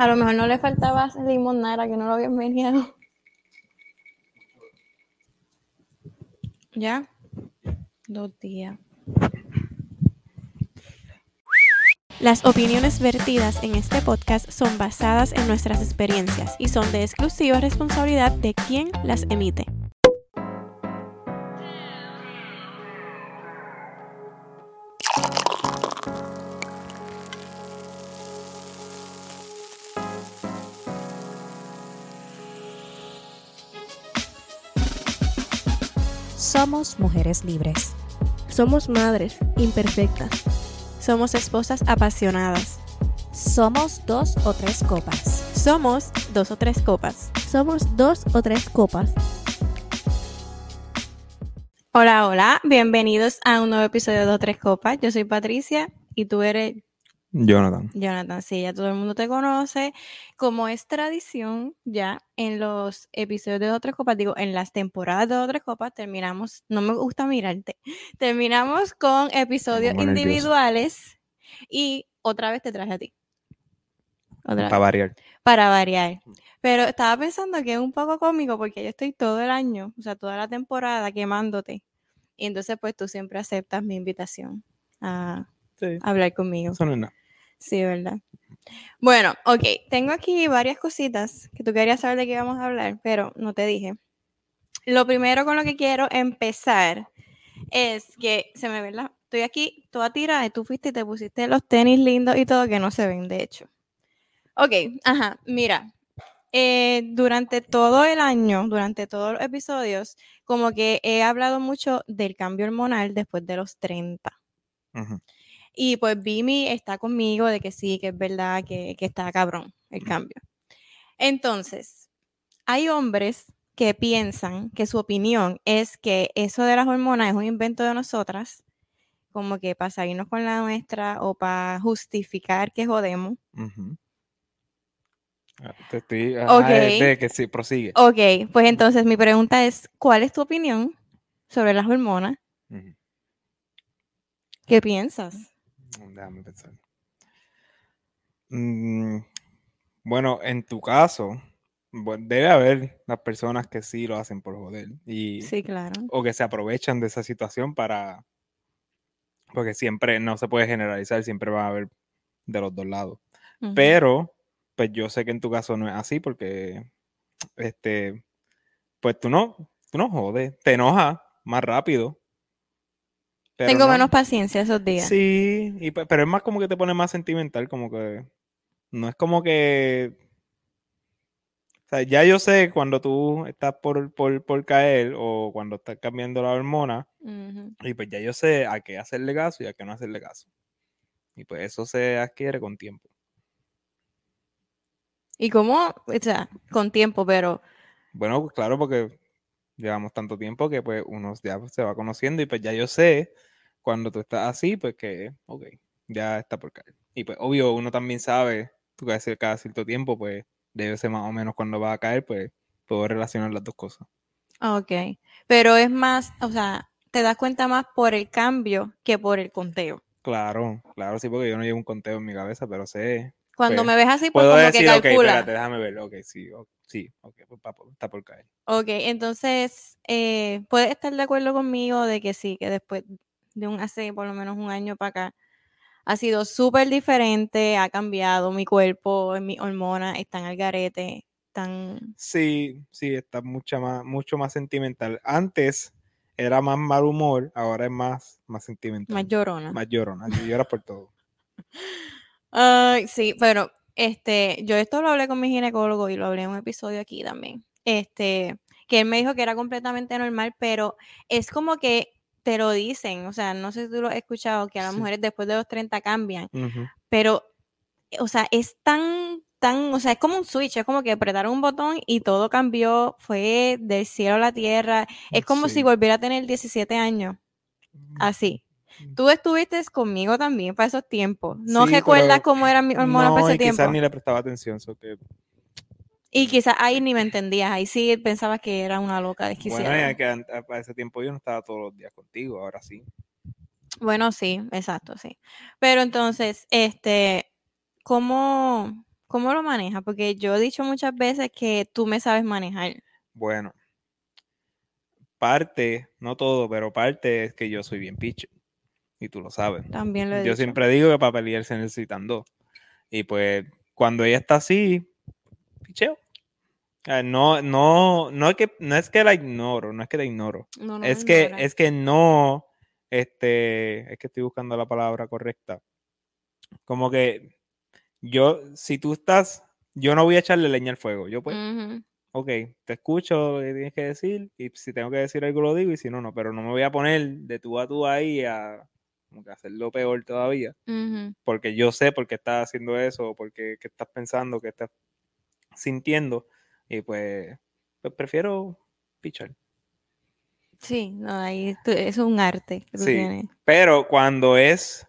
A lo mejor no le faltaba limonada, que no lo habían venido. ¿Ya? Dos días. Las opiniones vertidas en este podcast son basadas en nuestras experiencias y son de exclusiva responsabilidad de quien las emite. Somos mujeres libres. Somos madres imperfectas. Somos esposas apasionadas. Somos dos o tres copas. Somos dos o tres copas. Somos dos o tres copas. Hola, hola, bienvenidos a un nuevo episodio de Dos o Tres Copas. Yo soy Patricia y tú eres Jonathan. Jonathan. Sí, ya todo el mundo te conoce. Como es tradición, ya en los episodios de Dos o Tres Copas, digo, en las temporadas de Dos o Tres Copas, terminamos, no me gusta mirarte, terminamos con episodios nervioso. individuales y otra vez te traje a ti. Otra Para variar. para variar. Pero estaba pensando que es un poco cómico porque yo estoy todo el año, o sea, toda la temporada quemándote. Y entonces, pues tú siempre aceptas mi invitación a Sí. hablar conmigo. Eso no es nada. Sí, ¿verdad? Bueno, ok, tengo aquí varias cositas que tú querías saber de qué vamos a hablar, pero no te dije. Lo primero con lo que quiero empezar es que se me ve la... Estoy aquí toda tirada y tú fuiste y te pusiste los tenis lindos y todo que no se ven, de hecho. Ok, ajá, mira. eh, durante todo el año, durante todos los episodios, como que he hablado mucho del cambio hormonal después de los 30. Ujú. Y pues Vimi está conmigo de que sí, que es verdad, que, que está cabrón el cambio. Entonces, hay hombres que piensan que su opinión es que eso de las hormonas es un invento de nosotras, como que para salirnos con la nuestra o para justificar que jodemos. Ah, Te estoy. ajá, Ok. es de que sí, prosigue. Ok, pues entonces mi pregunta es, ¿cuál es tu opinión sobre las hormonas? ¿Qué piensas? Déjame pensar. Mm, bueno, en tu caso, debe haber las personas que sí lo hacen por joder. Y, Sí, claro. o que se aprovechan de esa situación para. Porque siempre no se puede generalizar, siempre va a haber de los dos lados. Pero, pues yo sé que en tu caso no es así porque, este, pues tú no, tú no jodes, te enojas más rápido. Pero Tengo no- menos paciencia esos días. Sí, y, pe- pero es más como que te pone más sentimental, como que no es como que, o sea, ya yo sé cuando tú estás por, por, por caer o cuando estás cambiando la hormona, y pues ya yo sé a qué hacerle caso y a qué no hacerle caso. Y pues eso se adquiere con tiempo. Y cómo, o sea, con tiempo, pero Bueno, pues claro, porque llevamos tanto tiempo que pues uno ya se va conociendo y pues ya yo sé cuando tú estás así, pues que, ok, ya está por caer. Y pues obvio, uno también sabe, tú cada, cier- cada cierto tiempo, pues debe ser más o menos cuando va a caer, pues puedo relacionar las dos cosas. Ok, pero es más, o sea, te das cuenta más por el cambio que por el conteo. Claro, claro, sí, porque yo no llevo un conteo en mi cabeza, pero sé. Cuando Pues, me ves así, pues Puedo como decir, que ok, calcula. espérate, déjame ver, ok, sí, ok, sí, ok, pues, está por caer. Ok, entonces, eh, puedes estar de acuerdo conmigo de que sí, que después de un hace por lo menos un año para acá, ha sido súper diferente, ha cambiado mi cuerpo, mis hormonas están al garete, están... Sí, sí, está mucha más, mucho más sentimental. Antes era más mal humor, ahora es más, más sentimental. más llorona. Más llorona, llora por todo. Ay, sí, pero este, yo esto lo hablé con mi ginecólogo y lo hablé en un episodio aquí también. Este, que él me dijo que era completamente normal, pero es como que te lo dicen, o sea, no sé si tú lo has escuchado, que a las Sí. mujeres después de los 30 cambian, pero, o sea, es tan, tan, o sea, es como un switch, es como que apretaron un botón y todo cambió, fue del cielo a la tierra, es como si volviera a tener 17 años, así. Tú estuviste conmigo también para esos tiempos. ¿No Sí, recuerdas cómo eran mis hormonas para No, ese y tiempo? quizás ni le prestaba atención, so que Y quizás ahí ni me entendías, ahí sí pensabas que era una loca Bueno, desquiciada. ya que para ese tiempo yo no estaba todos los días contigo, ahora sí. Bueno, sí, exacto, sí. Pero entonces, este, ¿cómo, ¿cómo lo manejas? Porque yo he dicho muchas veces que tú me sabes manejar. Bueno, parte, no todo, pero parte es que yo soy bien pitcher. Y tú lo sabes. También lo he Yo dicho. siempre digo que para pelear se necesitan dos. Y pues cuando ella está así, picheo. Ah, No, no, no es que, no es que la ignoro, no es que la ignoro. No, no es que, ignora. es que no, este, es que estoy buscando la palabra correcta. Como que yo, si tú estás, yo no voy a echarle leña al fuego. Yo pues, Ujú. ok, te escucho lo que tienes que decir y si tengo que decir algo lo digo y si no, no, pero no me voy a poner de tú a tú ahí a como que hacerlo peor todavía porque yo sé por qué estás haciendo eso, porque qué estás pensando, qué estás sintiendo, y pues, pues prefiero pichar. Sí, no, ahí es un arte que tú Sí. tienes. Pero cuando es,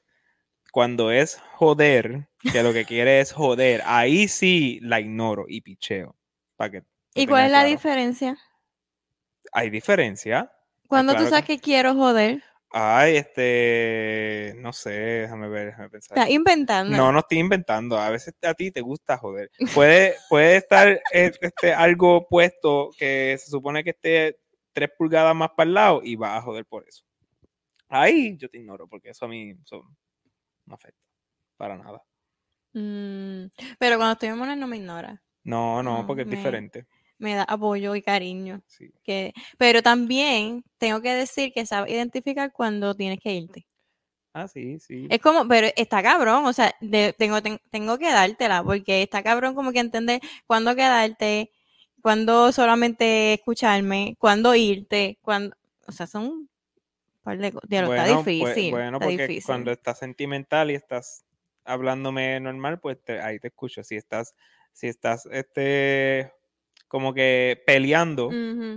cuando es joder, que lo que quiere es joder, ahí sí la ignoro y picheo. Para que ¿Y cuál es la claro. diferencia? Hay diferencia. Cuando claro tú que- sabes que quiero joder, Ay, este, no sé, déjame ver, déjame pensar. estás inventando. No, no estoy inventando. A veces a ti te gusta joder. Puede, puede estar este, algo puesto que se supone que esté tres pulgadas más para el lado y vas a joder por eso. Ahí yo te ignoro porque eso a mí eso no afecta para nada. Mm, pero cuando estoy en Mona no me ignora. No, no, No, porque es me- diferente. Me da apoyo y cariño. Sí. Que, pero también tengo que decir que sabes identificar cuando tienes que irte. Ah, sí, sí. Es como, pero está cabrón, o sea, de- tengo, ten- tengo que dártela, porque está cabrón como que entender cuándo quedarte, cuándo solamente escucharme, cuándo irte, cuándo, o sea, son un par de cosas. Diablo, está Bueno, pues- difícil, bueno, está porque difícil. cuando estás sentimental y estás hablándome normal, pues te- ahí te escucho. Si estás, si estás, este, como que peleando,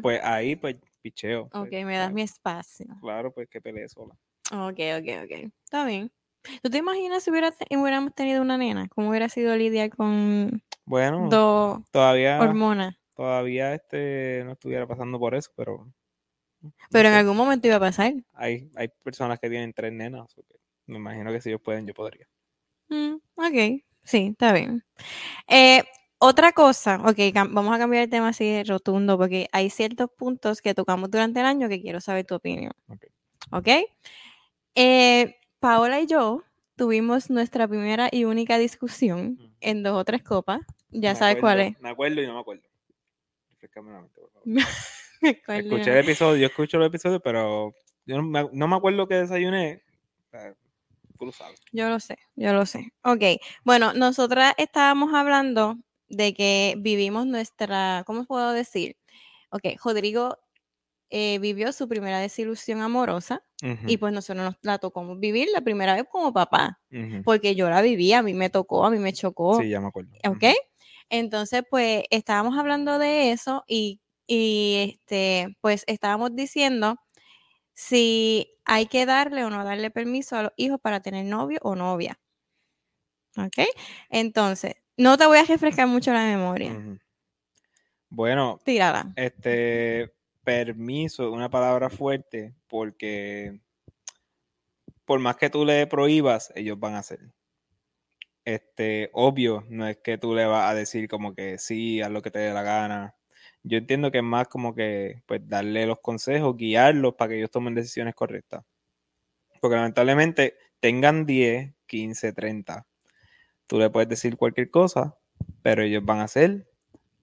pues ahí, pues, picheo. pues, Ok, me das claro, mi espacio. Claro, pues que pelee sola. Ok, ok, ok. Está bien. ¿Tú te imaginas si hubiera te- hubiéramos tenido una nena? ¿Cómo hubiera sido lidiar con Bueno, dos todavía, hormonas? todavía este no estuviera pasando por eso, pero no Pero en sé, algún momento iba a pasar. hay, hay personas que tienen tres nenas, o que me imagino que si ellos pueden, yo podría. Mm, ok, sí, está bien. Eh, otra cosa, ok, vamos a cambiar el tema así de rotundo porque hay ciertos puntos que tocamos durante el año que quiero saber tu opinión. Ok. Ok. Eh, Paola y yo tuvimos nuestra primera y única discusión en dos o tres copas. Ya Me sabes cuál es. Me acuerdo y no me acuerdo. Refrescame la mente, por favor. ¿Cuál Escuché el episodio, yo escucho el episodio, pero yo no me, no me acuerdo que desayuné. Tú lo sabes. Yo lo sé, yo lo sé. Ok, bueno, nosotras estábamos hablando de que vivimos nuestra, ¿cómo puedo decir? Ok, Rodrigo eh, vivió su primera desilusión amorosa y pues nosotros nos la tocó vivir la primera vez como papá, porque yo la viví, a mí me tocó, a mí me chocó. Sí, ya me acuerdo. ¿Ok? Entonces, pues estábamos hablando de eso y, y, este, pues estábamos diciendo si hay que darle o no darle permiso a los hijos para tener novio o novia. ¿Ok? Entonces, no te voy a refrescar mucho la memoria. Bueno, Tírala. este permiso, una palabra fuerte, porque por más que tú le prohíbas, ellos van a hacer. Este, obvio, no es que tú le vas a decir como que sí, haz lo que te dé la gana. Yo entiendo que es más como que pues darle los consejos, guiarlos para que ellos tomen decisiones correctas. Porque lamentablemente tengan 10, 15, 30. Tú le puedes decir cualquier cosa, pero ellos van a hacer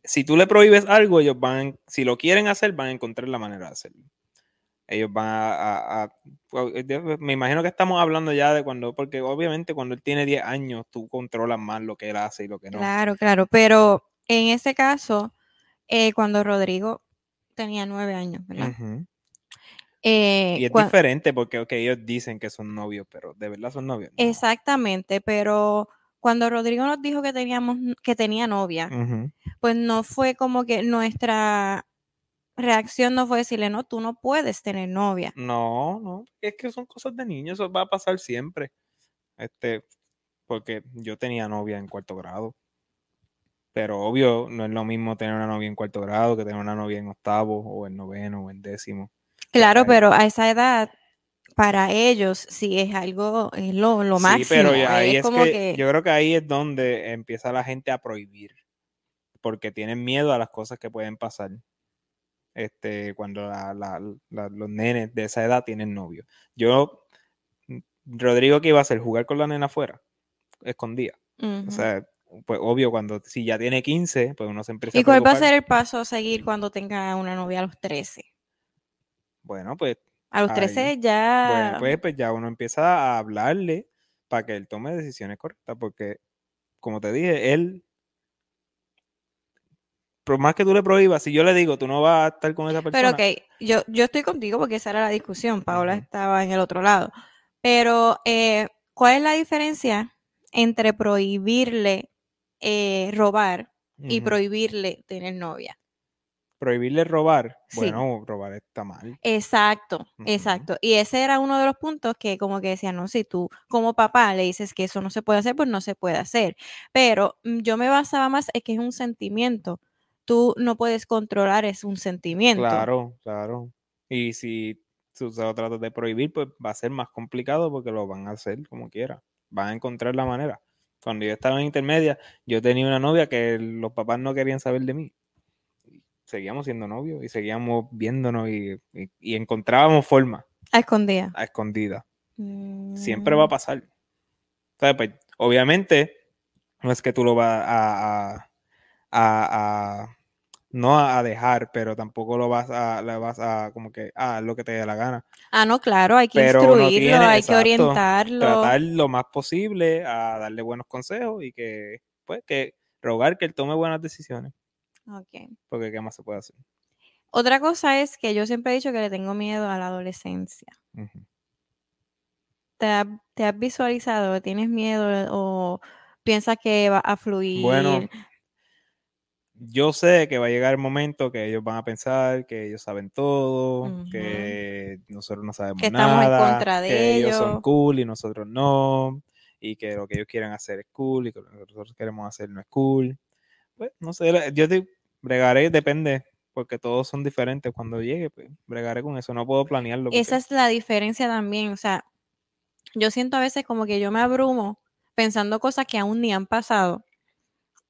si tú le prohíbes algo, ellos van, si lo quieren hacer, van a encontrar la manera de hacerlo. Ellos van a, a- a- de- me imagino que estamos hablando ya de cuando, porque obviamente cuando él tiene 10 años, tú controlas más lo que él hace y lo que no. Claro, claro. Pero en ese caso, eh, cuando Rodrigo tenía nueve años, ¿verdad? Eh, Y es diferente porque ok, ellos dicen que son novios, pero de verdad son novios. No. Exactamente, pero cuando Rodrigo nos dijo que teníamos que tenía novia, pues no fue como que nuestra reacción no fue decirle, no, tú no puedes tener novia. No, no, es que son cosas de niños, eso va a pasar siempre. Este, porque yo tenía novia en cuarto grado. Pero obvio, no es lo mismo tener una novia en cuarto grado que tener una novia en octavo o en noveno o en décimo. Claro, pero a esa edad, para ellos sí es algo, es lo, lo Sí, máximo. pero ya ahí es es como que, que, yo creo que ahí es donde empieza la gente a prohibir, porque tienen miedo a las cosas que pueden pasar. Este, cuando la- la- la- los nenes de esa edad tienen novio. Yo, Rodrigo, que iba a hacer? Jugar con la nena afuera, escondida. O sea, pues obvio, cuando si ya tiene 15, pues uno se empieza ¿Y a cuál va a ser el paso a seguir cuando tenga una novia a los 13? Bueno, pues, A los Ahí. 13 ya... bueno, pues, pues ya uno empieza a hablarle para que él tome decisiones correctas, porque, como te dije, él, por más que tú le prohíbas, si yo le digo, tú no vas a estar con esa persona, Pero ok, yo, yo estoy contigo porque esa era la discusión. Paola estaba en el otro lado. Pero, eh, ¿cuál es la diferencia entre prohibirle eh, robar y prohibirle tener novia? Prohibirle robar, Sí. bueno, robar está mal. Exacto, exacto. Y ese era uno de los puntos que como que decían, no, si tú como papá le dices que eso no se puede hacer, pues no se puede hacer. Pero mm, yo me basaba más en que es un sentimiento. Tú no puedes controlar, es un sentimiento. Claro, claro. Y si tú se lo tratas de prohibir, pues va a ser más complicado porque lo van a hacer como quiera. Van a encontrar la manera. Cuando yo estaba en intermedia, yo tenía una novia que los papás no querían saber de mí. Seguíamos siendo novios y seguíamos viéndonos y, y- y encontrábamos forma A escondida. a escondida. Siempre va a Mm, pasar. ¿Sabes? Pues, obviamente, no es que tú lo vas a, a- a- a- no a a dejar, pero tampoco lo vas a, le vas a como que, ah, haz lo que te dé la gana. Ah, no, claro, hay que Pero instruirlo, tiene, hay que orientarlo. Tratar lo más posible a darle buenos consejos y que, pues, que rogar que él tome buenas decisiones, Ok. porque ¿qué más se puede hacer? Otra cosa es que yo siempre he dicho que le tengo miedo a la adolescencia. ¿Te, ha- te has visualizado? ¿Tienes miedo o piensas que va a fluir? Bueno, yo sé que va a llegar el momento que ellos van a pensar que ellos saben todo, que nosotros no sabemos Que estamos en nada, contra de que ellos son ellos. cool y nosotros no, y que lo que ellos quieren hacer es cool y que lo que nosotros queremos hacer no es cool. Pues no sé, yo te bregaré, depende, porque todos son diferentes. Cuando llegue, pues bregaré con eso, no puedo planearlo. Esa es la diferencia también. O sea, yo siento a veces como que yo me abrumo pensando cosas que aún ni han pasado.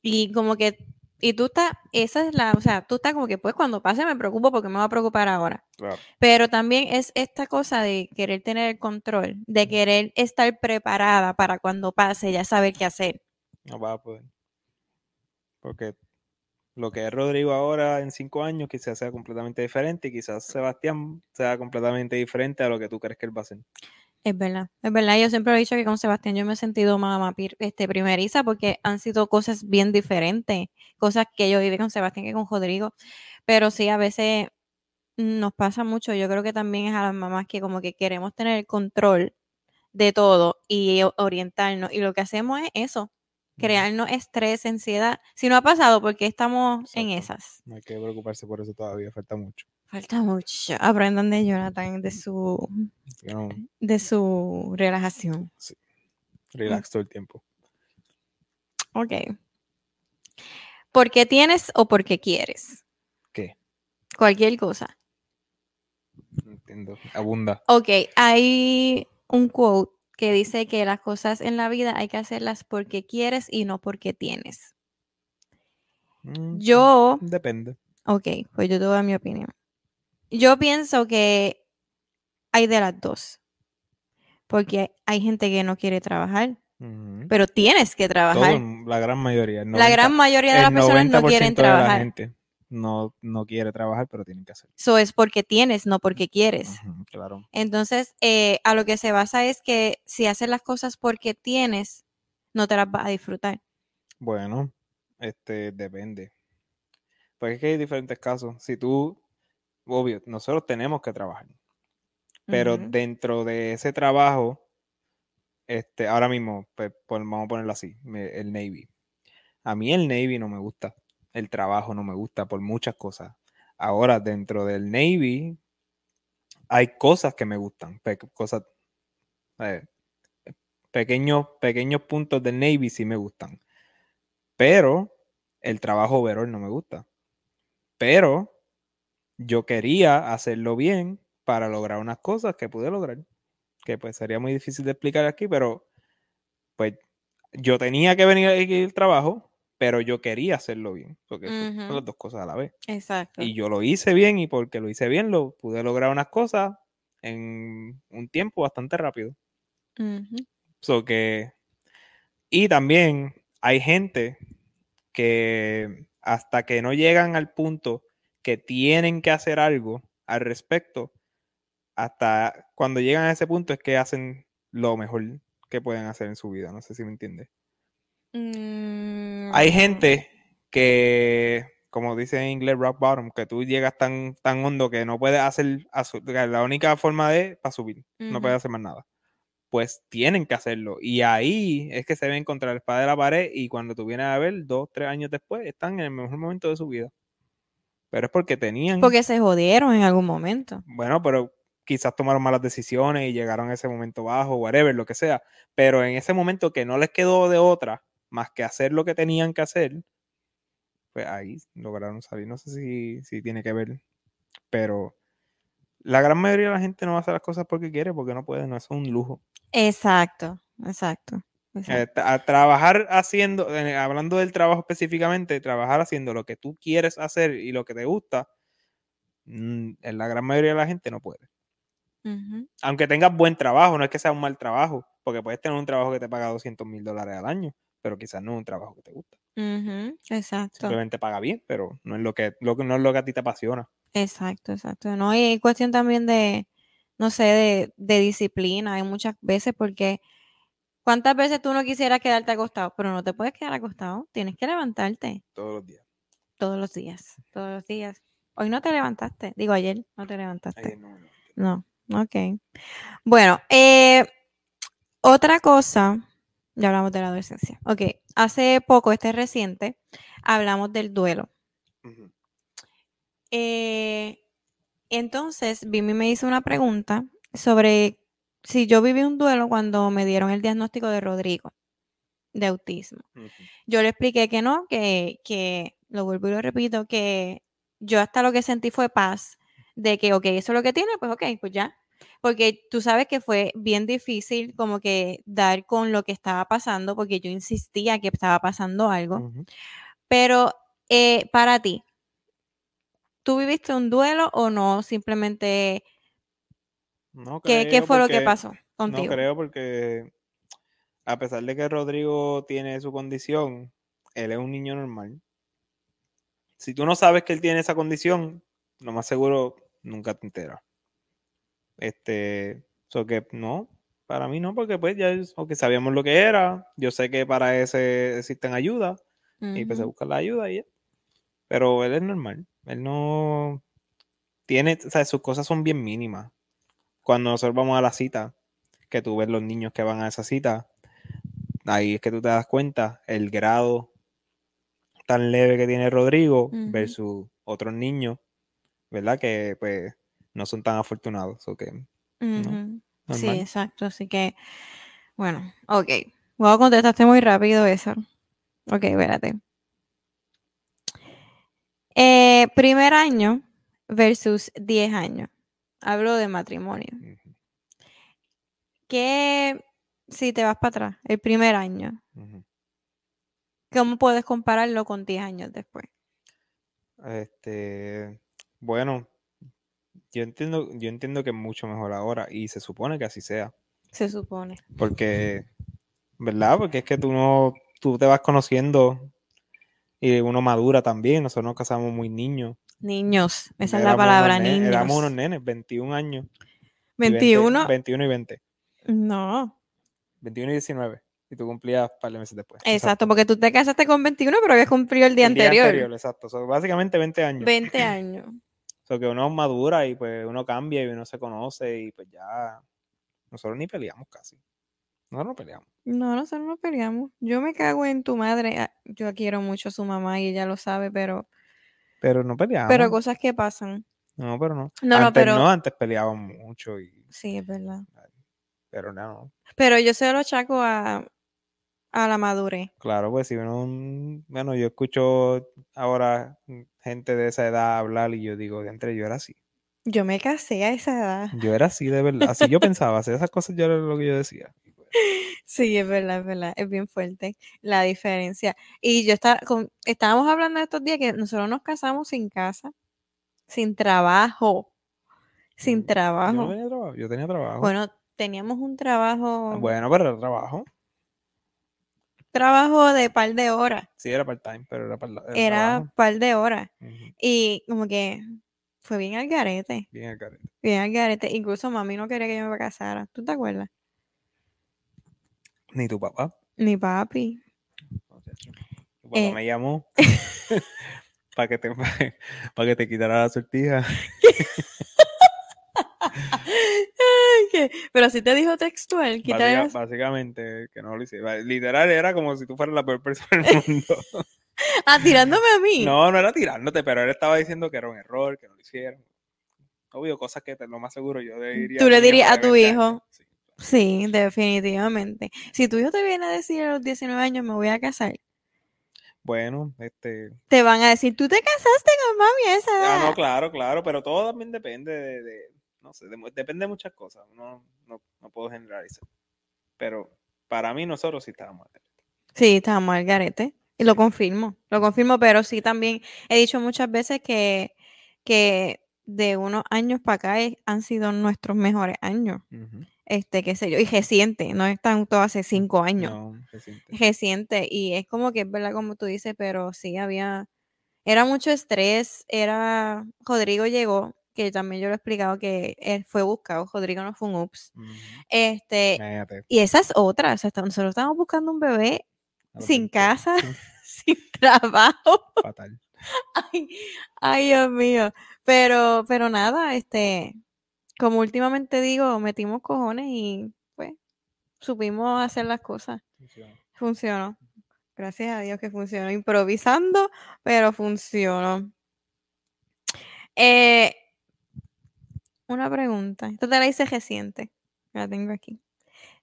Y como que, y tú estás, esa es la, o sea, tú estás como que pues cuando pase me preocupo porque me va a preocupar ahora. Claro. Pero también es esta cosa de querer tener el control, de querer estar preparada para cuando pase ya saber qué hacer. No va a poder. Porque lo que es Rodrigo ahora en cinco años quizás sea completamente diferente y quizás Sebastián sea completamente diferente a lo que tú crees que él va a hacer. Es verdad, es verdad. Yo siempre he dicho que con Sebastián yo me he sentido mamá este, primeriza porque han sido cosas bien diferentes, cosas que yo viví con Sebastián que con Rodrigo. Pero sí, a veces nos pasa mucho. Yo creo que también es a las mamás que como que queremos tener el control de todo y orientarnos. Y lo que hacemos es eso. Crearnos estrés, ansiedad. Si no ha pasado, porque estamos en esas. No hay que preocuparse por eso todavía, falta mucho. Falta mucho. Aprendan de Jonathan, de su, no, de su relajación. relax todo el tiempo. Ok. ¿Por qué tienes o porque quieres? ¿Qué? Cualquier cosa. No entiendo. Abunda. Ok, hay un quote que dice que las cosas en la vida hay que hacerlas porque quieres y no porque tienes. Mm, Yo, Depende. ok, pues yo te doy mi opinión. Yo pienso que hay de las dos. Porque hay gente que no quiere trabajar, pero tienes que trabajar. la gran mayoría. La gran 90 mayoría de las personas no 90% quieren trabajar. No, no quiere trabajar, pero tienen que hacerlo. Eso es porque tienes, no porque quieres. Claro. Entonces, eh, a lo que se basa es que si haces las cosas porque tienes, no te las vas a disfrutar. Bueno, este depende. Porque es que hay diferentes casos. Si tú, obvio, nosotros tenemos que trabajar, pero dentro de ese trabajo, este, ahora mismo, pues, vamos a ponerlo así, el Navy. A mí el Navy no me gusta, el trabajo no me gusta por muchas cosas. Ahora, dentro del Navy, hay cosas que me gustan, pe- cosas, eh, pequeños, pequeños puntos del Navy sí me gustan. Pero el trabajo overall no me gusta. Pero yo quería hacerlo bien para lograr unas cosas que pude lograr. que pues sería muy difícil de explicar aquí, pero pues yo tenía que venir aquí al trabajo, pero yo quería hacerlo bien, porque son las dos cosas a la vez. Exacto. Y yo lo hice bien y porque lo hice bien, lo pude lograr unas cosas en un tiempo bastante rápido. So que, y también hay gente que hasta que no llegan al punto que tienen que hacer algo al respecto, hasta cuando llegan a ese punto es que hacen lo mejor que pueden hacer en su vida. No sé si me entiendes. Hay Mm, gente que, como dice en inglés, rock bottom, que tú llegas tan, tan hondo que no puedes hacer, la única forma de para subir, no puedes hacer más nada. Pues tienen que hacerlo. Y ahí es que se ven contra la espada de la pared y cuando tú vienes a ver, dos, tres años después, están en el mejor momento de su vida. Pero es porque tenían, Porque se jodieron en algún momento. bueno, pero quizás tomaron malas decisiones y llegaron a ese momento bajo, whatever, lo que sea. Pero en ese momento que no les quedó de otra más que hacer lo que tenían que hacer, pues ahí lograron salir. No sé si, si tiene que ver, pero la gran mayoría de la gente no va a hacer las cosas porque quiere, porque no puede, no es un lujo. Exacto, exacto. A trabajar haciendo, eh, hablando del trabajo específicamente, trabajar haciendo lo que tú quieres hacer y lo que te gusta, mm, en la gran mayoría de la gente no puede. Aunque tengas buen trabajo, no es que sea un mal trabajo, porque puedes tener un trabajo que te paga 200 mil dólares al año, pero quizás no es un trabajo que te gusta. Exacto, Simplemente paga bien, pero no es lo que, lo que, no es lo que a ti te apasiona. exacto, exacto. No, y hay cuestión también de, no sé, de, de disciplina. Hay muchas veces porque ¿cuántas veces tú no quisieras quedarte acostado? Pero no te puedes quedar acostado. Tienes que levantarte Todos los días. todos los días, todos los días. Hoy no te levantaste. Digo, ayer no te levantaste. Ayer no, no. No, ok. Bueno, eh, otra cosa, ya hablamos de la adolescencia. Ok, hace poco, este es reciente, hablamos del duelo. Eh, entonces, Vimi me hizo una pregunta sobre si yo viví un duelo cuando me dieron el diagnóstico de Rodrigo, de autismo. Yo le expliqué que no, que, que lo vuelvo y lo repito, que yo hasta lo que sentí fue paz, de que, ok, eso es lo que tiene, pues ok, pues ya. Porque tú sabes que fue bien difícil como que dar con lo que estaba pasando, porque yo insistía que estaba pasando algo. Pero eh, para ti, ¿tú viviste un duelo o no? Simplemente, No ¿qué, fue lo que pasó No contigo? creo porque a pesar de que Rodrigo tiene su condición, él es un niño normal. Si tú no sabes que él tiene esa condición, lo más seguro nunca te enteras. Este, so que no, para mí no, porque pues ya ok, sabíamos lo que era. Yo sé que para ese existen ayudas y pues se Ujú, busca la ayuda y ya. Pero él es normal. Él no tiene, o sea, sus cosas son bien mínimas. Cuando nosotros vamos a la cita, que tú ves los niños que van a esa cita, ahí es que tú te das cuenta el grado tan leve que tiene Rodrigo versus otros niños, ¿verdad? Que pues no son tan afortunados. o que ujú. Sí, exacto. Así que, bueno, ok. Wow, contestaste muy rápido eso. Ok, espérate. Eh, primer año versus 10 años. Hablo de matrimonio. ¿Qué, si te vas para atrás, el primer año, cómo puedes compararlo con 10 años después? Este, bueno, yo entiendo, yo entiendo que es mucho mejor ahora y se supone que así sea. Se supone. Porque, ¿verdad? Porque es que tú no, tú te vas conociendo y uno madura también. Nosotros nos casamos muy niños. Niños, esa es la palabra, niños. Éramos unos nenes, 21 años. y 20 21. 21 y 20. No, 21 y 19. Y tú cumplías un par de meses después. exacto, porque tú te casaste con 21, pero habías cumplido el día El anterior. exacto. So, básicamente 20 años. 20 años. So, que uno madura y pues uno cambia y uno se conoce y pues ya nosotros ni peleamos casi. Nosotros no peleamos. No, nosotros no peleamos. Yo me cago en tu madre. Ah, Yo quiero mucho a su mamá y ella lo sabe, pero, Pero no peleamos. pero cosas que pasan. no, pero no. No, no, antes pero- no, antes peleábamos mucho y Sí, es verdad. pero no. Pero yo se lo achaco a, a la madurez. Claro, pues si uno, un- bueno, yo escucho ahora gente de esa edad hablar y yo digo, de entre yo era así. Yo me casé a esa edad. Yo era así de verdad. Así yo pensaba, hacer esas cosas yo era lo que yo decía. Sí, es verdad, es verdad. Es bien fuerte la diferencia. Y yo estaba con, estábamos hablando estos días que nosotros nos casamos sin casa, sin trabajo. Sin Mm, Yo no trabajo. tenía trabajo. Yo tenía trabajo. Bueno, teníamos un trabajo, Bueno, pero era trabajo. Trabajo de par de horas. Sí, era part-time, pero era, para Era par de horas. Y como que fue bien al garete. Bien al garete. Bien al garete. Incluso mami no quería que yo me casara. ¿Tú te acuerdas? Ni tu papá. Ni papi. papá Eh. me llamó para que te para que te quitara la sortija. Pero si te dijo textual, Básica- básicamente, que no lo hice. Literal, era como si tú fueras la peor persona del mundo. Ah, tirándome a mí. No, no era tirándote, pero él estaba diciendo que era un error, que no lo hicieron. Obvio, cosas que te- lo más seguro yo le diría. Tú le dirías a tu 20 hijo. sí. Sí, definitivamente. Si tu hijo te viene a decir a los 19 años me voy a casar, Bueno, este. te van a decir, tú te casaste con mami a esa Ah, edad. no, claro, claro, pero todo también depende de. de- no sé, de depende de muchas cosas. Uno no, no puedo generalizar. Pero para mí, nosotros sí estábamos. Sí, estábamos al garete. Y lo confirmo, lo confirmo, pero sí también he dicho muchas veces que, que de unos años para acá han sido nuestros mejores años. Ujú. Este, qué sé yo, y reciente, no es tanto hace cinco años. No, reciente. reciente y es como que es verdad como tú dices, pero sí había, era mucho estrés, era, Rodrigo llegó, que también yo lo he explicado que él fue buscado, Rodrigo no fue un ups, este, y esas otras, o sea, nosotros estábamos buscando un bebé sin 20, casa, sí, sin trabajo, Fatal. ay, ay, Dios mío, pero, pero nada, este, como últimamente digo, metimos cojones y pues supimos hacer las cosas. Funciona. Funcionó. Gracias a Dios que funcionó. Improvisando, pero funcionó. Eh, una pregunta. Esta te la hice reciente. La tengo aquí.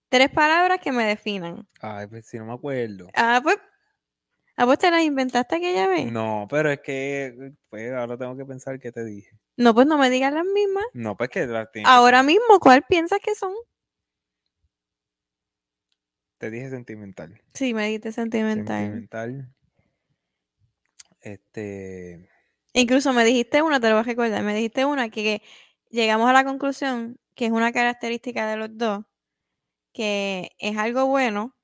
Tres palabras que me definan. Ay, pues si no me acuerdo. Ah, pues. Ah, pues te las inventaste aquella vez. No, pero es que pues ahora tengo que pensar qué te dije. No, pues no me digas las mismas. No, pues que las tienes Ahora mismo, ¿cuál piensas que son? te dije sentimental. Sí, me dijiste sentimental. Sentimental. Este, Incluso me dijiste una, te lo voy a recordar, me dijiste una que, que llegamos a la conclusión que es una característica de los dos, que es algo bueno,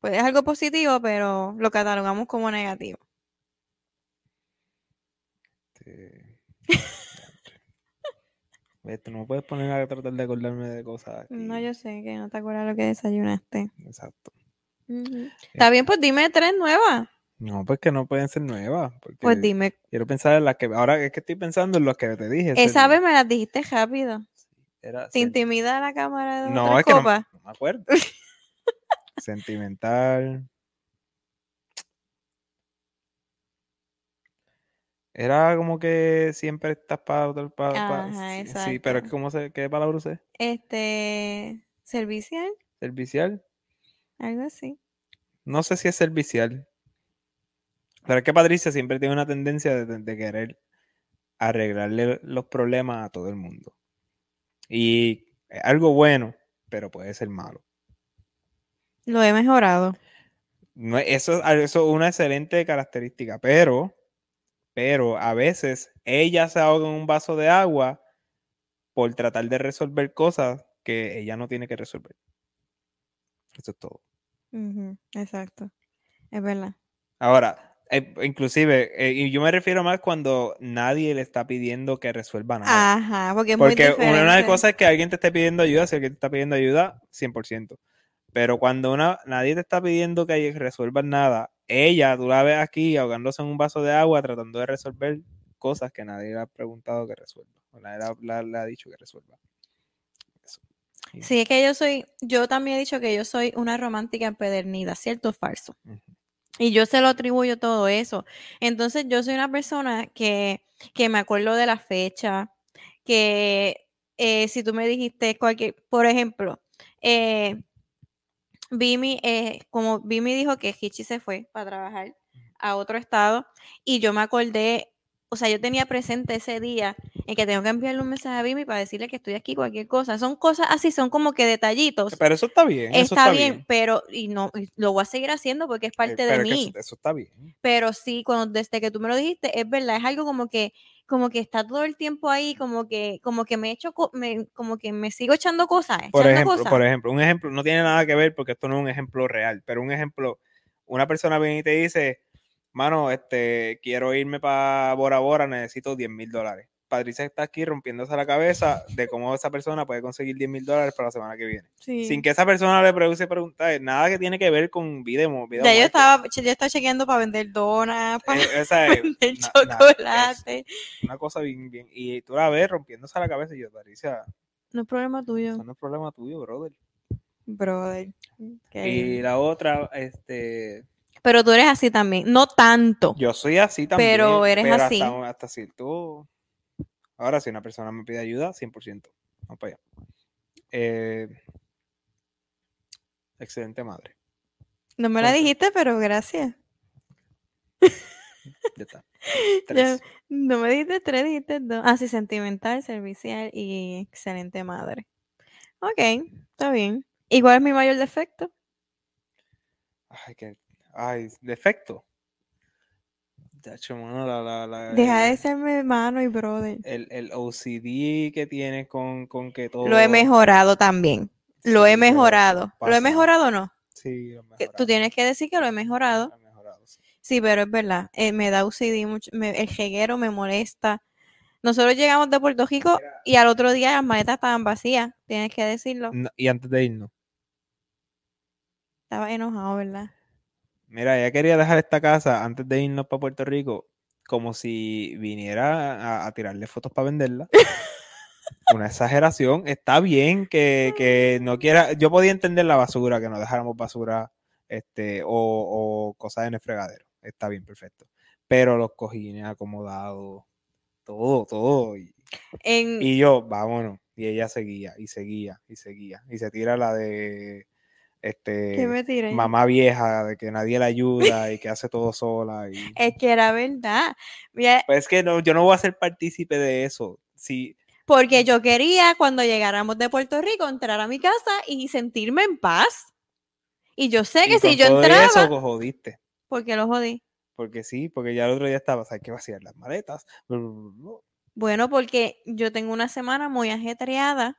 pues es algo positivo, pero lo catalogamos como negativo. este, no me puedes poner a tratar de acordarme de cosas aquí. No, yo sé que no te acuerdas lo que desayunaste. Exacto. Ujú. Está bien, pues dime tres nuevas. No, pues que no pueden ser nuevas. Pues dime. quiero pensar en las que. Ahora es que estoy pensando en las que te dije. Esa vez me las dijiste rápido. era ¿Te intimida la cámara de No, es que no, me acuerdo. Sentimental. Era como que siempre estás para otro. pa- sí, sí, pero es que exacto. ¿cómo se, ¿qué palabra usé? Este, servicial, ¿Servicial? algo así. No sé si es servicial. Pero es que Patricia siempre tiene una tendencia de, de querer arreglarle los problemas a todo el mundo. Y es algo bueno, pero puede ser malo. Lo he mejorado. No, es- eso, es- eso es una excelente característica, pero, pero a veces ella se ahoga en un vaso de agua por tratar de resolver cosas que ella no tiene que resolver. Eso es todo. Ujú, exacto. Es verdad. Ahora, eh, inclusive, eh, y yo me refiero más cuando nadie le está pidiendo que resuelva nada. Ajá, porque es muy una de las cosas es que alguien te esté pidiendo ayuda, si alguien te está pidiendo ayuda, 100%. Pero cuando una, nadie te está pidiendo que resuelvas nada, ella, tú la ves aquí ahogándose en un vaso de agua tratando de resolver cosas que nadie le ha preguntado que resuelva. O nadie le ha- dicho que resuelva. Eso. Sí, es que yo soy, yo también he dicho que yo soy una romántica empedernida, ¿cierto o falso? Y yo se lo atribuyo todo eso. Entonces yo soy una persona que, que me acuerdo de la fecha, que eh, si tú me dijiste cualquier, por ejemplo, eh, Vimi, eh, como Vimi dijo que Hichi se fue para trabajar a otro estado y yo me acordé, o sea, yo tenía presente ese día en que tengo que enviarle un mensaje a Vimi para decirle que estoy aquí, cualquier cosa. Son cosas así, son como que detallitos. Pero eso está bien. eso está, bien, pero y no y lo voy a seguir haciendo porque es Eh, parte de mí. Eso, eso está bien. Pero sí, cuando desde que tú me lo dijiste, es verdad, es algo como que como que está todo el tiempo ahí, como que como que me echo me, como que me sigo echando cosas, Por echando ejemplo, cosas. por ejemplo, un ejemplo, no tiene nada que ver porque esto no es un ejemplo real, pero un ejemplo, una persona viene y te dice, mano, este, quiero irme para Bora Bora, necesito 10 mil dólares. Patricia está aquí rompiéndose la cabeza de cómo esa persona puede conseguir 10 mil dólares para la semana que viene. Sí. Sin que esa persona le pregunte preguntar, nada que tiene que ver con vida, y ya yo estaba, yo estaba chequeando para vender donas, para Eh, es vender na- chocolate. una cosa bien, bien, y tú la ves rompiéndose la cabeza y yo, Patricia, No es problema tuyo, no es problema tuyo, brother. brother. Y la otra, este, Pero tú eres así también, no tanto. Yo soy así también. Pero eres así. Hasta, cierto. Ahora, si una persona me pide ayuda, 100%. Vamos para allá. Eh, excelente madre. No me la dijiste, pero gracias. Ya está. Tres. no me dijiste tres, dijiste dos. Ah, sí, sentimental, servicial y excelente madre. Ok, está bien. ¿Y cuál es mi mayor defecto? Ay, que. Ay, defecto. Tacho, mano, la, la, la- Deja de ser mi hermano y brother. el, el OCD que tienes con, con que todo. Lo he mejorado también. Lo Sí, he mejorado. ¿Lo he mejorado o no? Sí, lo he Que mejorado. Tú tienes que decir que lo he mejorado. Lo he mejorado, sí. Sí, pero es verdad. eh, me da UCD mucho. me- el jeguero me molesta. Nosotros llegamos de Puerto Rico Mira. y al otro día las maletas estaban vacías. Tienes que decirlo. No, y antes de irnos. Estaba enojado, ¿verdad? Mira, ella quería dejar esta casa antes de irnos para Puerto Rico como si viniera a, a tirarle fotos para venderla. Una exageración. Está bien que, que no quiera. Yo podía entender la basura, que no dejáramos basura este, o, o cosas en el fregadero. Está bien, perfecto. Pero los cojines acomodados, todo, todo. Y, En, y yo, vámonos. Y ella seguía, y seguía, y seguía. Y se tira la de este mamá vieja, de que nadie la ayuda y que hace todo sola. Y... Es que era verdad. Mira, Pues es que no, yo no voy a ser partícipe de eso. Si, Porque yo quería cuando llegáramos de Puerto Rico entrar a mi casa y sentirme en paz. Y yo sé y que si con yo todo entraba, eso pues, jodiste. porque lo jodí. Porque sí, porque ya el otro día estaba, hay que vaciar las maletas. Bueno, porque yo tengo una semana muy ajetreada.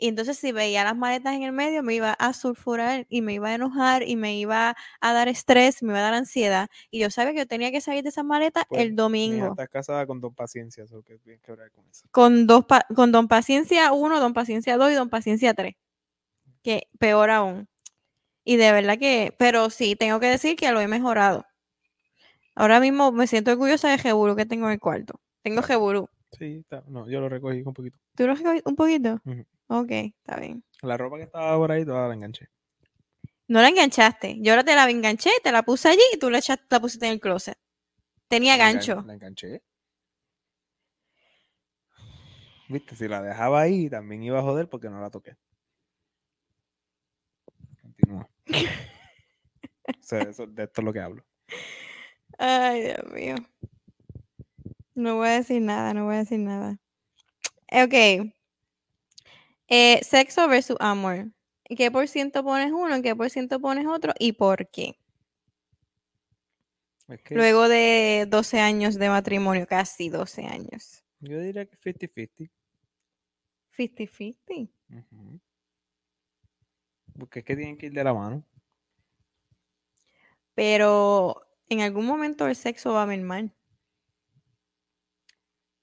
Y entonces si veía las maletas en el medio me iba a sulfurar y me iba a enojar y me iba a dar estrés, me iba a dar ansiedad. Y yo sabía que yo tenía que salir de esas maletas Pues, el domingo. estás casada con dos paciencias, o que que con eso. Con, dos pa- con Don Paciencia 1, Don Paciencia 2 y Don Paciencia 3. Que peor aún. Y de verdad que, pero sí, tengo que decir que lo he mejorado. Ahora mismo me siento orgullosa de Jeburu que tengo en el cuarto. Tengo Jeburu. Sí, está- no, yo lo recogí un poquito. ¿Tú lo recogiste un poquito? Ujú. Ok, está bien. La ropa que estaba por ahí toda la enganché. No la enganchaste. Yo ahora te la enganché, te la puse allí y tú la, echaste, la pusiste en el closet. Tenía La engan- gancho. La enganché. Viste, si la dejaba ahí, también iba a joder porque no la toqué. Continúa. O sea, eso- de esto es lo que hablo. Ay, Dios mío. No voy a decir nada, no voy a decir nada. Ok. Eh, sexo versus amor. ¿En qué por ciento pones uno? ¿En qué por ciento pones otro? ¿Y por qué? Es que Luego de 12 años de matrimonio, casi 12 años. yo diría que 50-50. 50-50. Ujú. Porque es que tienen que ir de la mano. Pero en algún momento el sexo va a mermar.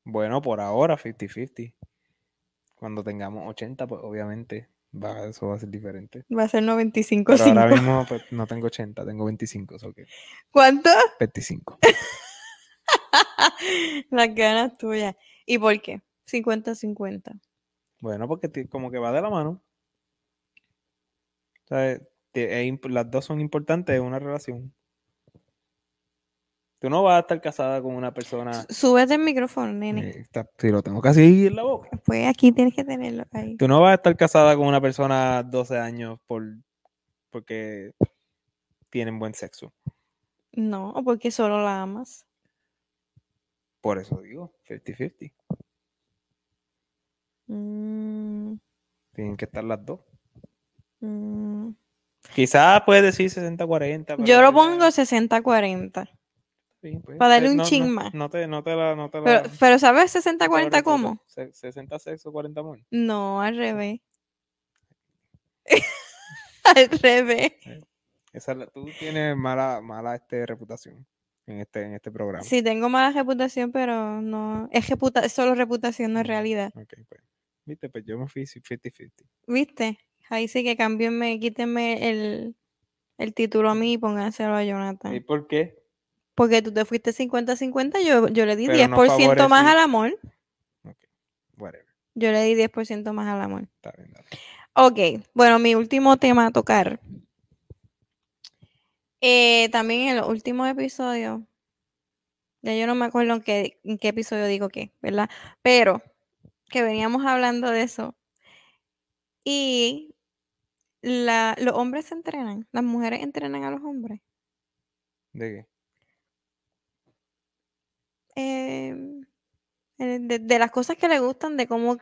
Bueno, por ahora 50-50. Cuando tengamos 80, pues obviamente va, eso va a ser diferente. Va a ser Pero 95-5. ahora mismo pues, no tengo 80, tengo 25. so que ¿Cuánto? 25. Las ganas tuyas. ¿Y por qué? 50-50. Bueno, porque como que va de la mano. O sea, imp- las dos son importantes en una relación. Tú no vas a estar casada con una persona. Súbete el micrófono, nene. eh, está- si lo tengo casi en la boca. Pues aquí tienes que tenerlo ahí. Tú no vas a estar casada con una persona 12 años por porque tienen buen sexo. No, porque solo la amas. Por eso digo, 50-50. Mm, Tienen que estar las dos. mm. Quizás puedes decir 60-40. pero Yo lo pongo 60-40. Sí, pues, para darle eh, un no- chin no- más. No te, no te la. No te Pero, la- pero ¿sabes no te la 60-40 refuto. cómo? Se- 60 sexo, 40 amor. No, al revés. al revés. Esa es la- tú tienes mala, mala este, reputación en este, en este programa. Sí, tengo mala reputación, pero no. Es, reputa solo reputación, no es realidad. Ok, pues. Viste, pues yo me fui 50-50. ¿Viste? Ahí sí que cámbienme, quítenme el, el título a mí y pónganselo a Jonathan. ¿Y por qué? Porque tú te fuiste 50-50, yo, yo le di Pero 10% no más al amor. Ok, whatever. Yo le di 10% más al amor. Está bien, dale. Ok, bueno, mi último tema a tocar. Eh, también en los últimos episodios, ya yo no me acuerdo en qué, en qué episodio digo qué, ¿verdad? Pero que veníamos hablando de eso. Y la, los hombres se entrenan, las mujeres entrenan a los hombres. ¿De qué? Eh, eh, de, de las cosas que le gustan, de cómo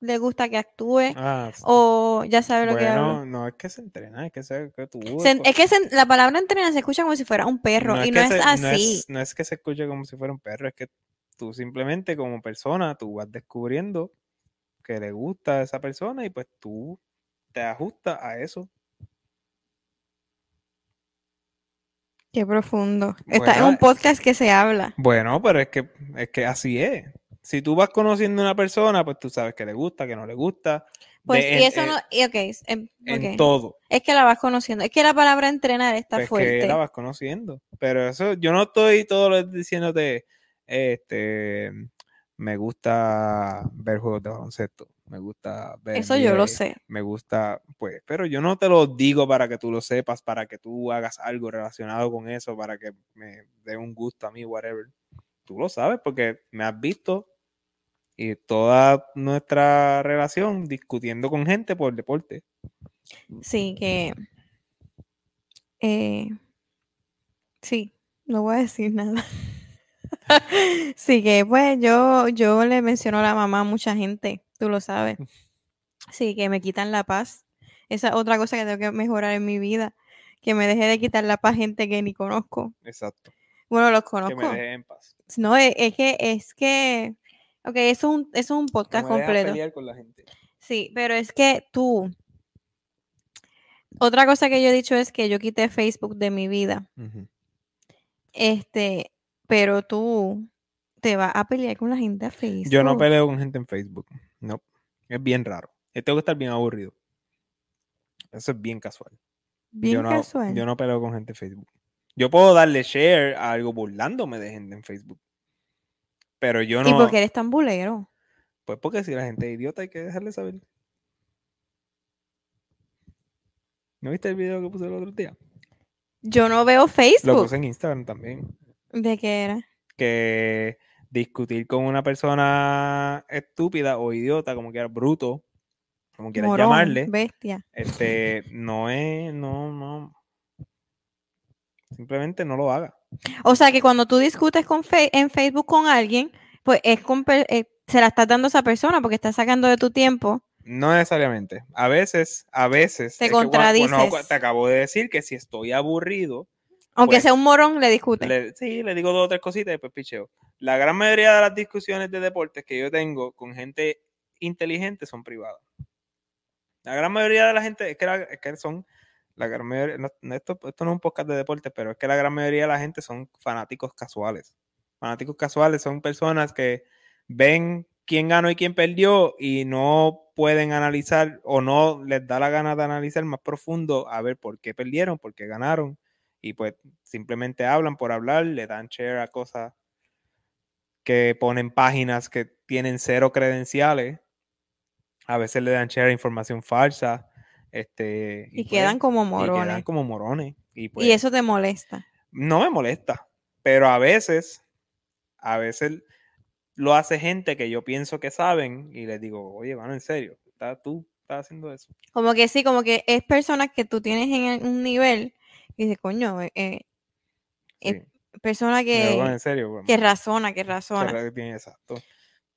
le gusta que actúe, Ah, sí. o ya sabe lo que hablo. no es que se entrena, es que, se, que tú. Se- es que se- la palabra entrenar se escucha como si fuera un perro y no es se- así. No es, no es que se escuche como si fuera un perro, es que tú simplemente como persona, tú vas descubriendo que le gusta a esa persona y pues tú te ajustas a eso. Qué profundo. Está en un podcast que se habla. Bueno, pero es que, es que así es. Si tú vas conociendo a una persona, pues tú sabes que le gusta, que no le gusta. Pues de- y eso en- no, y ok, es- em, en ok. todo. Es que la vas conociendo. Es que la palabra entrenar está Pues fuerte. que la vas conociendo. Pero eso, yo no estoy todo lo diciéndote, este, me gusta ver juegos de baloncesto, me gusta ver Eso yo lo sé. me gusta, pues, pero yo no te lo digo para que tú lo sepas, para que tú hagas algo relacionado con eso, para que me dé un gusto a mí, whatever. Tú lo sabes porque me has visto y toda nuestra relación discutiendo con gente por deporte. Sí, que. eh, sí, no voy a decir nada. sí, que pues yo, yo le menciono a la mamá a mucha gente, tú lo sabes. Sí, que me quitan la paz. Esa es otra cosa que tengo que mejorar en mi vida. Que me deje de quitar la paz gente que ni conozco. Exacto. Bueno, los Que conozco. me dejes en paz. No, es, es que, es que, ok, eso es un, eso es un No podcast me completo. pelear con la gente. Sí, pero es que tú, otra cosa que yo he dicho es que yo quité Facebook de mi vida, este, pero tú te vas a pelear con la gente a Facebook. Yo no peleo con gente en Facebook. No. Es bien raro. Yo tengo que estar bien aburrido. Eso es bien casual. Bien yo no, casual. Yo no peleo con gente en Facebook. Yo puedo darle share a algo burlándome de gente en Facebook. Pero yo no. ¿Y por qué eres tan bulero? Pues porque si la gente es idiota hay que dejarle saber. ¿No viste el video que puse el otro día? Yo no veo Lo Facebook. puse en Instagram también. ¿De qué era? Que discutir con una persona estúpida o idiota, como quieras, bruto, como quieras Morón, llamarle, bestia. este, no es, no, no. Simplemente no lo haga. O sea, que cuando tú discutes con fe- en Facebook con alguien, pues es con eh, se la estás dando a esa persona porque estás sacando de tu tiempo. No necesariamente. A veces, a veces. Te es que cua- contradices. bueno, te acabo de decir que si estoy aburrido, Aunque Pues, sea un morón, le discute. le- sí, le digo dos o tres cositas y después picheo. La gran mayoría de las discusiones de deportes que yo tengo con gente inteligente son privadas. La gran mayoría de la gente, es que, la- es que son, la gran mayoría, no, esto, esto no es un podcast de deportes, pero es que la gran mayoría de la gente son fanáticos casuales. Fanáticos casuales son personas que ven quién ganó y quién perdió y no pueden analizar o no les da la gana de analizar más profundo a ver por qué perdieron, por qué ganaron y pues simplemente hablan por hablar, le dan share a cosas que ponen páginas que tienen cero credenciales, a veces le dan share a información falsa, este y pues, quedan como y quedan morones. como morones y pues y eso te molesta. no me molesta, pero a veces, a veces lo hace gente que yo pienso que saben y les digo, oye, mano, en serio, ¿estás- tú estás haciendo eso. Como que sí, como que es personas que tú tienes en un nivel y dices, coño, eh, eh, Sí. persona que, en serio. pues, que razona, que razona. Exacto.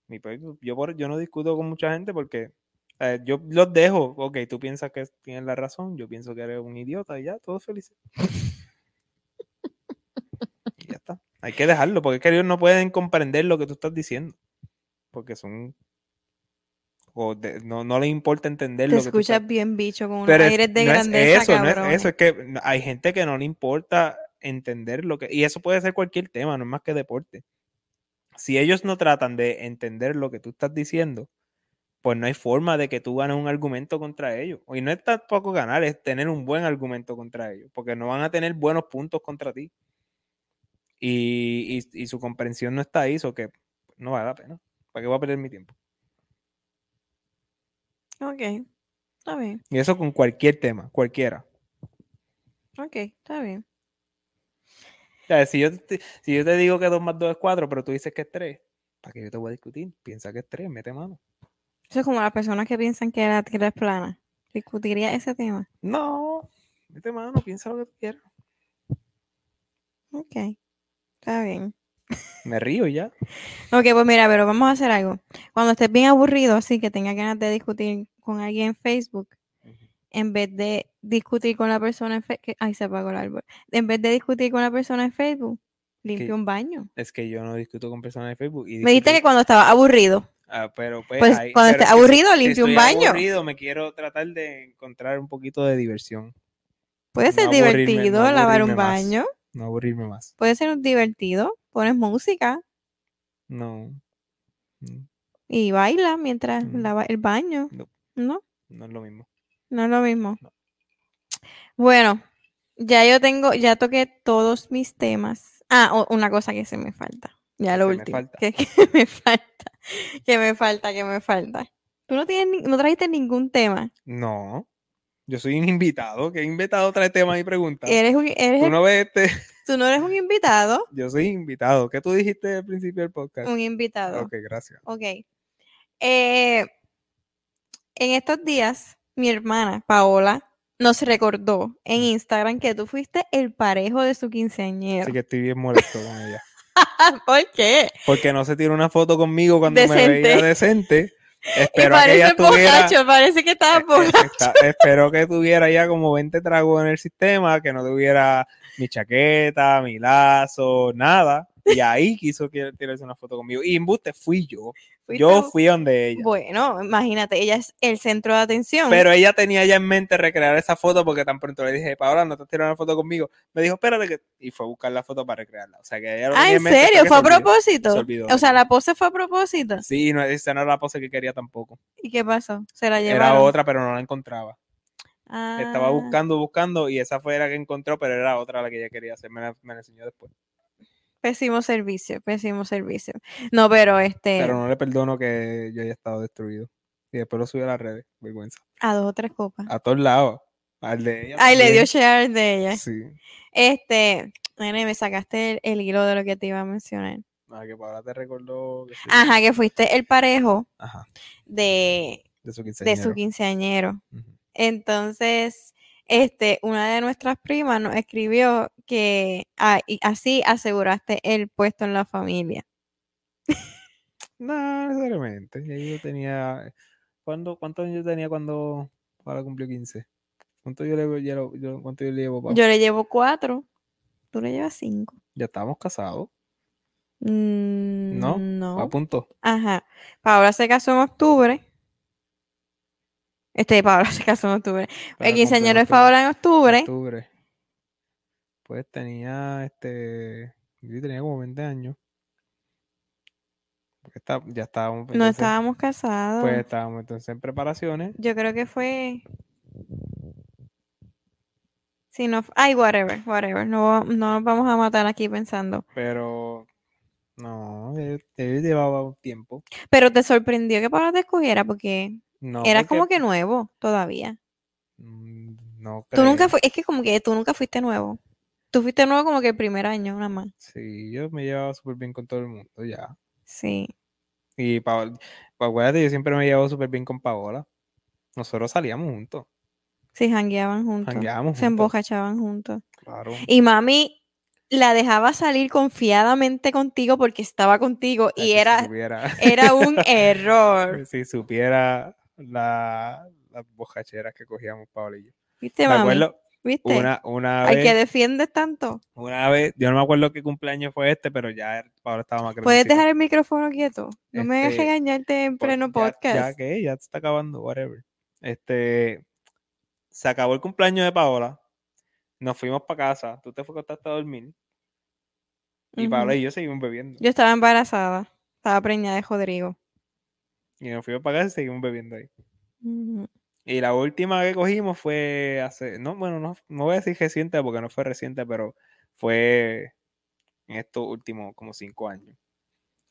Y pues, yo, por, yo no discuto con mucha gente porque eh, yo los dejo. Ok, tú piensas que tienes la razón, yo pienso que eres un idiota y ya, todos felices. y ya está. Hay que dejarlo porque es que ellos no pueden comprender lo que tú estás diciendo. Porque son. O de- no, no les importa entender Te lo que tú escuchas bien bicho con unos pero aires de no es grandeza, eso, no es eso, es que hay gente que no le importa entender lo que. Y eso puede ser cualquier tema, no es más que deporte. Si ellos no tratan de entender lo que tú estás diciendo, pues no hay forma de que tú ganes un argumento contra ellos. Y no es tampoco ganar, es tener un buen argumento contra ellos, porque no van a tener buenos puntos contra ti. Y, y- y su comprensión no está ahí, eso que no vale la pena. ¿Para qué voy a perder mi tiempo? Ok, está bien, Y eso con cualquier tema, cualquiera. ok, está bien. O sea, si yo, te, si yo te digo que 2 más 2 es 4, pero tú dices que es 3, ¿para qué yo te voy a discutir? Piensa que es 3, mete mano. Eso es como las personas que piensan que la Tierra es plana. Discutiría ese tema. No, mete mano, piensa lo que quieras. Ok, está bien. Me río ya. Ok, pues mira, pero vamos a hacer algo. Cuando estés bien aburrido, así que tengas ganas de discutir con alguien en Facebook, en vez de discutir con la persona en Facebook, ay, se apagó el árbol. En vez de discutir con la persona en Facebook, limpia un baño. Es que yo no discuto con personas de Facebook. Y Me dijiste que cuando estaba aburrido. Ah, pero pues, Pues, cuando pero estés es que si- aburrido, limpia un baño. aburrido, me quiero tratar de encontrar un poquito de diversión. Puede No ser divertido no lavar un más. No aburrirme más. Puede ser un divertido. Pones música No. y baila mientras Mm. lava el baño. No. ¿No? No es lo mismo. No es lo mismo. No. Bueno, ya yo tengo, ya toqué todos mis temas. Ah, o- una cosa que se me falta. Ya lo Que me último. falta. Que, que me falta. Que me falta, que me falta. Tú no tienes, no trajiste ningún tema. No. Yo soy un invitado. ¿Qué invitado trae temas y preguntas? Eres un, eres Tú el- no ves este. tú no eres un invitado. Yo soy invitado. ¿Qué tú dijiste al principio del podcast? Un invitado. Ok, gracias. Ok. Eh, en estos días, mi hermana Paola nos recordó en Instagram que tú fuiste el parejo de su quinceañero. Así que estoy bien molesto con ella. ¿Por qué? Porque no se tiró una foto conmigo cuando me veía decente. Y Espero que parece estuviera. borracho, parece que estaba eh, eh, borracho. espero que tuviera ya como 20 tragos en el sistema, que no tuviera mi chaqueta, mi lazo, nada. Y ahí quiso que- tirarse una foto conmigo. Y embuste fui yo. Yo fui donde ella. Bueno, imagínate, ella es el centro de atención. Pero ella tenía ya en mente recrear esa foto porque tan pronto le dije, Paola, no te has tirado una foto conmigo. Me dijo, espérate que. Y fue a buscar la foto para recrearla. O sea que ella lo ah, ¿en serio? ¿Fue a propósito? Se olvidó. O sea, la pose fue a propósito. Sí, no, esa no era la pose que quería tampoco. ¿Y qué pasó? Se la Era llevaron. otra, pero no la encontraba. Estaba Ah, buscando, buscando, y esa fue la que encontró, pero era otra la que ella quería hacer. Me la, me la enseñó después. Pésimo servicio, pésimo servicio. No, pero este, Pero no le perdono que yo haya estado destruido. Y después lo subí a las redes. Vergüenza. a dos o tres copas. A todos lados. Al de ella. Ay, le dio share de ella. Sí. Este, nene, me sacaste el, el hilo de lo que te iba a mencionar. Ah, que Paola te recordó. que sí. Ajá, que fuiste el parejo Ajá. de, De su de quinceañero. su quinceañero. Entonces, este, una de nuestras primas nos escribió que ah, y así aseguraste el puesto en la familia. No, necesariamente. Yo tenía. ¿cuándo, ¿Cuántos años yo tenía cuando Paola cumplió 15? ¿Cuánto yo le, ya lo- yo- cuánto yo le llevo, Pau? Yo le llevo cuatro, tú le llevas cinco. Ya estábamos casados. Mm, ¿No? No. A punto. Ajá. Paola se casó en octubre. Este, Paola se casó en octubre. Para El quinceañero de Paola en octubre. octubre. Pues tenía este. Yo tenía como 20 años. Porque está- ya estábamos. No entonces, estábamos casados. Pues estábamos entonces en preparaciones. Yo creo que fue. Si no. Ay, whatever, whatever. No, no nos vamos a matar aquí pensando. Pero. No, él, él llevaba un tiempo. Pero te sorprendió que Paola te escogiera porque No, eras como porque- que nuevo todavía. Mm, No Tú nunca creo. fue, es que como que tú nunca fuiste nuevo. Tú fuiste nuevo como que el primer año, nada más. Sí, yo me llevaba súper bien con todo el mundo, ya. Sí. Y Paola, pues acuérdate, yo siempre me llevaba súper bien con Paola. Nosotros salíamos juntos. Sí, jangueaban juntos. Jangueábamos Se juntos. embocachaban juntos. Claro. Y mami la dejaba salir confiadamente contigo porque estaba contigo y si era, supiera- era un error. si supiera la, las bocacheras que cogíamos Paola y yo. ¿Viste, Me acuerdo ¿Viste? una, una vez, que defiendes tanto. una vez, yo no me acuerdo qué cumpleaños fue este, pero ya Paola estaba más ¿Puedes grandecita. dejar el micrófono quieto? No me hagas Este, regañarte en Pues, pleno podcast. Ya, que ya se está acabando, whatever. Este, se acabó el cumpleaños de Paola. Nos fuimos para casa. Tú te fuiste a dormir. Y. Paola y yo seguimos bebiendo. Yo estaba embarazada. Estaba preñada de Rodrigo. Y nos fuimos para casa y seguimos bebiendo ahí. Y la última que cogimos fue hace, no, bueno, no, no voy a decir reciente porque no fue reciente, pero fue en estos últimos como cinco años.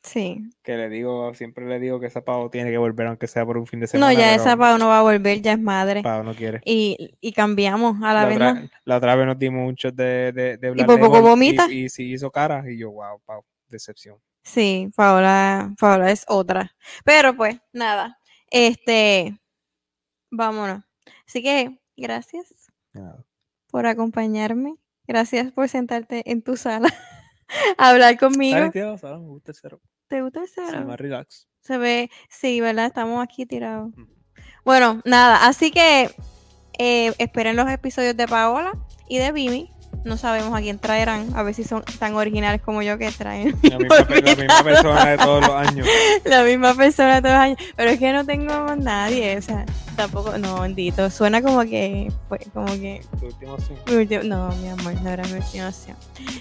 Sí. Que le digo, siempre le digo que esa Pau tiene que volver aunque sea por un fin de No, semana. ya pero esa Pau no va a volver, ya es madre. Pau no quiere. Y, y cambiamos a la, La vez. otra, ¿no? la otra vez nos dimos shot de, de, de Black por poco vomita. Y, y sí hizo cara. Y yo, wow, Pau, decepción. Sí, Paola, Paola es otra. Pero pues, nada. Este, vámonos. Así que, gracias por acompañarme. Gracias por sentarte en tu sala a hablar conmigo. Me gusta el cero. ¿Te gusta el cero? más relax. Se ve, sí, ¿verdad? Estamos aquí tirados. Bueno, nada, así que eh, esperen los episodios de Paola y de Vimi. No sabemos a quién traerán, a ver si son tan originales como yo que traen La misma, pe- la misma persona de todos los años. la misma persona todos los años. Pero es que no tengo más nadie, o sea, tampoco, no, bendito. Suena como que, fue como que Tu último- no, mi amor, no era mi última opción.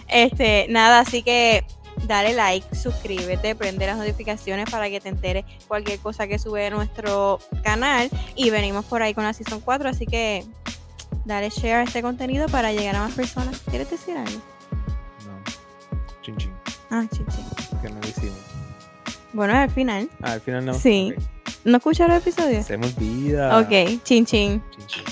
Este, nada, así que dale like, suscríbete, prende las notificaciones para que te enteres cualquier cosa que sube a nuestro canal. Y venimos por ahí con la season 4, así que dale share a este contenido para llegar a más personas. ¿Quieres decir algo? No. Chin chin. Ah, chichi. Que no lo hicimos. Bueno, al final. Ah, al final no. Sí. ¿No escucharon el episodio? Se me olvida. Ok, chin chin. Chin chin.